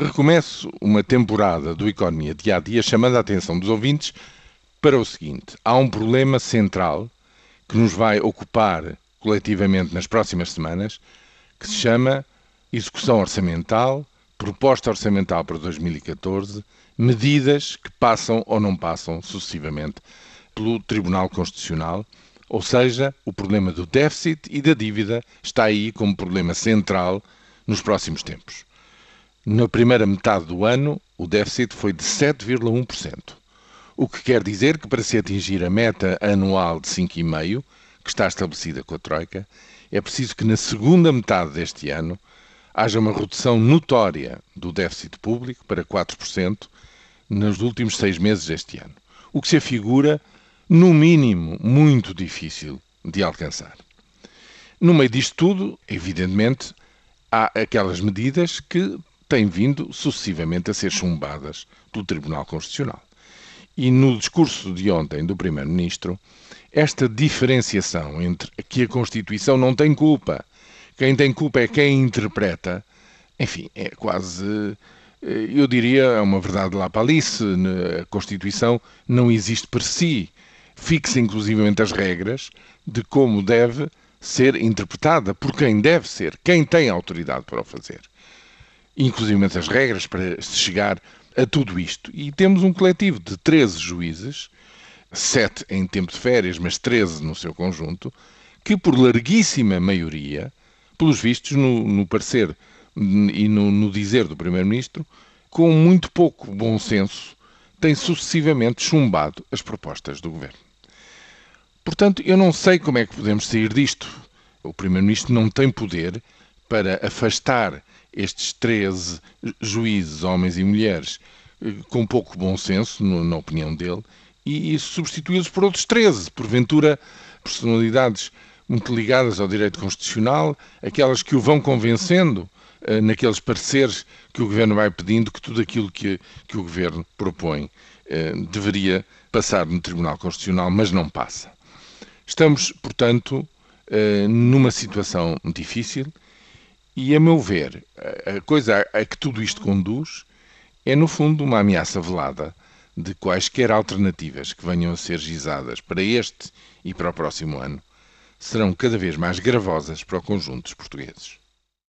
Recomeço uma temporada do Economia Dia a Dia chamando a atenção dos ouvintes para o seguinte: há um problema central que nos vai ocupar coletivamente nas próximas semanas, que se chama execução orçamental, proposta orçamental para 2014, medidas que passam ou não passam sucessivamente pelo Tribunal Constitucional, ou seja, o problema do déficit e da dívida está aí como problema central nos próximos tempos. Na primeira metade do ano, o déficit foi de 7,1%, o que quer dizer que para se atingir a meta anual de 5,5%, que está estabelecida com a Troika, é preciso que na segunda metade deste ano haja uma redução notória do déficit público para 4% nos últimos seis meses deste ano, o que se afigura, no mínimo, muito difícil de alcançar. No meio disto tudo, evidentemente, há aquelas medidas que têm vindo sucessivamente a ser chumbadas pelo Tribunal Constitucional. E no discurso de ontem do Primeiro-Ministro, esta diferenciação entre que a Constituição não tem culpa, quem tem culpa é quem interpreta, enfim, é quase, eh, eu diria, é uma verdade lá para Alice, a Constituição não existe por si, fixa inclusivamente as regras de como deve ser interpretada, por quem deve ser, quem tem autoridade para o fazer inclusive as regras para chegar a tudo isto. E temos um coletivo de 13 juízes, 7 em tempo de férias, mas 13 no seu conjunto, que por larguíssima maioria, pelos vistos, no, no parecer e no, no dizer do Primeiro-Ministro, com muito pouco bom senso, têm sucessivamente chumbado as propostas do Governo. Portanto, eu não sei como é que podemos sair disto. O Primeiro-Ministro não tem poder para afastar estes 13 juízes, homens e mulheres, eh, com pouco bom senso, na opinião dele, e, e substituí-los por outros 13, porventura personalidades muito ligadas ao direito constitucional, aquelas que o vão convencendo uh, naqueles pareceres que o governo vai pedindo que tudo aquilo que, que o governo propõe uh, deveria passar no Tribunal Constitucional, mas não passa. Estamos, portanto, uh, numa situação difícil e, a meu ver, a coisa a que tudo isto conduz é, no fundo, uma ameaça velada de quaisquer alternativas que venham a ser gizadas para este e para o próximo ano serão cada vez mais gravosas para o conjunto dos portugueses.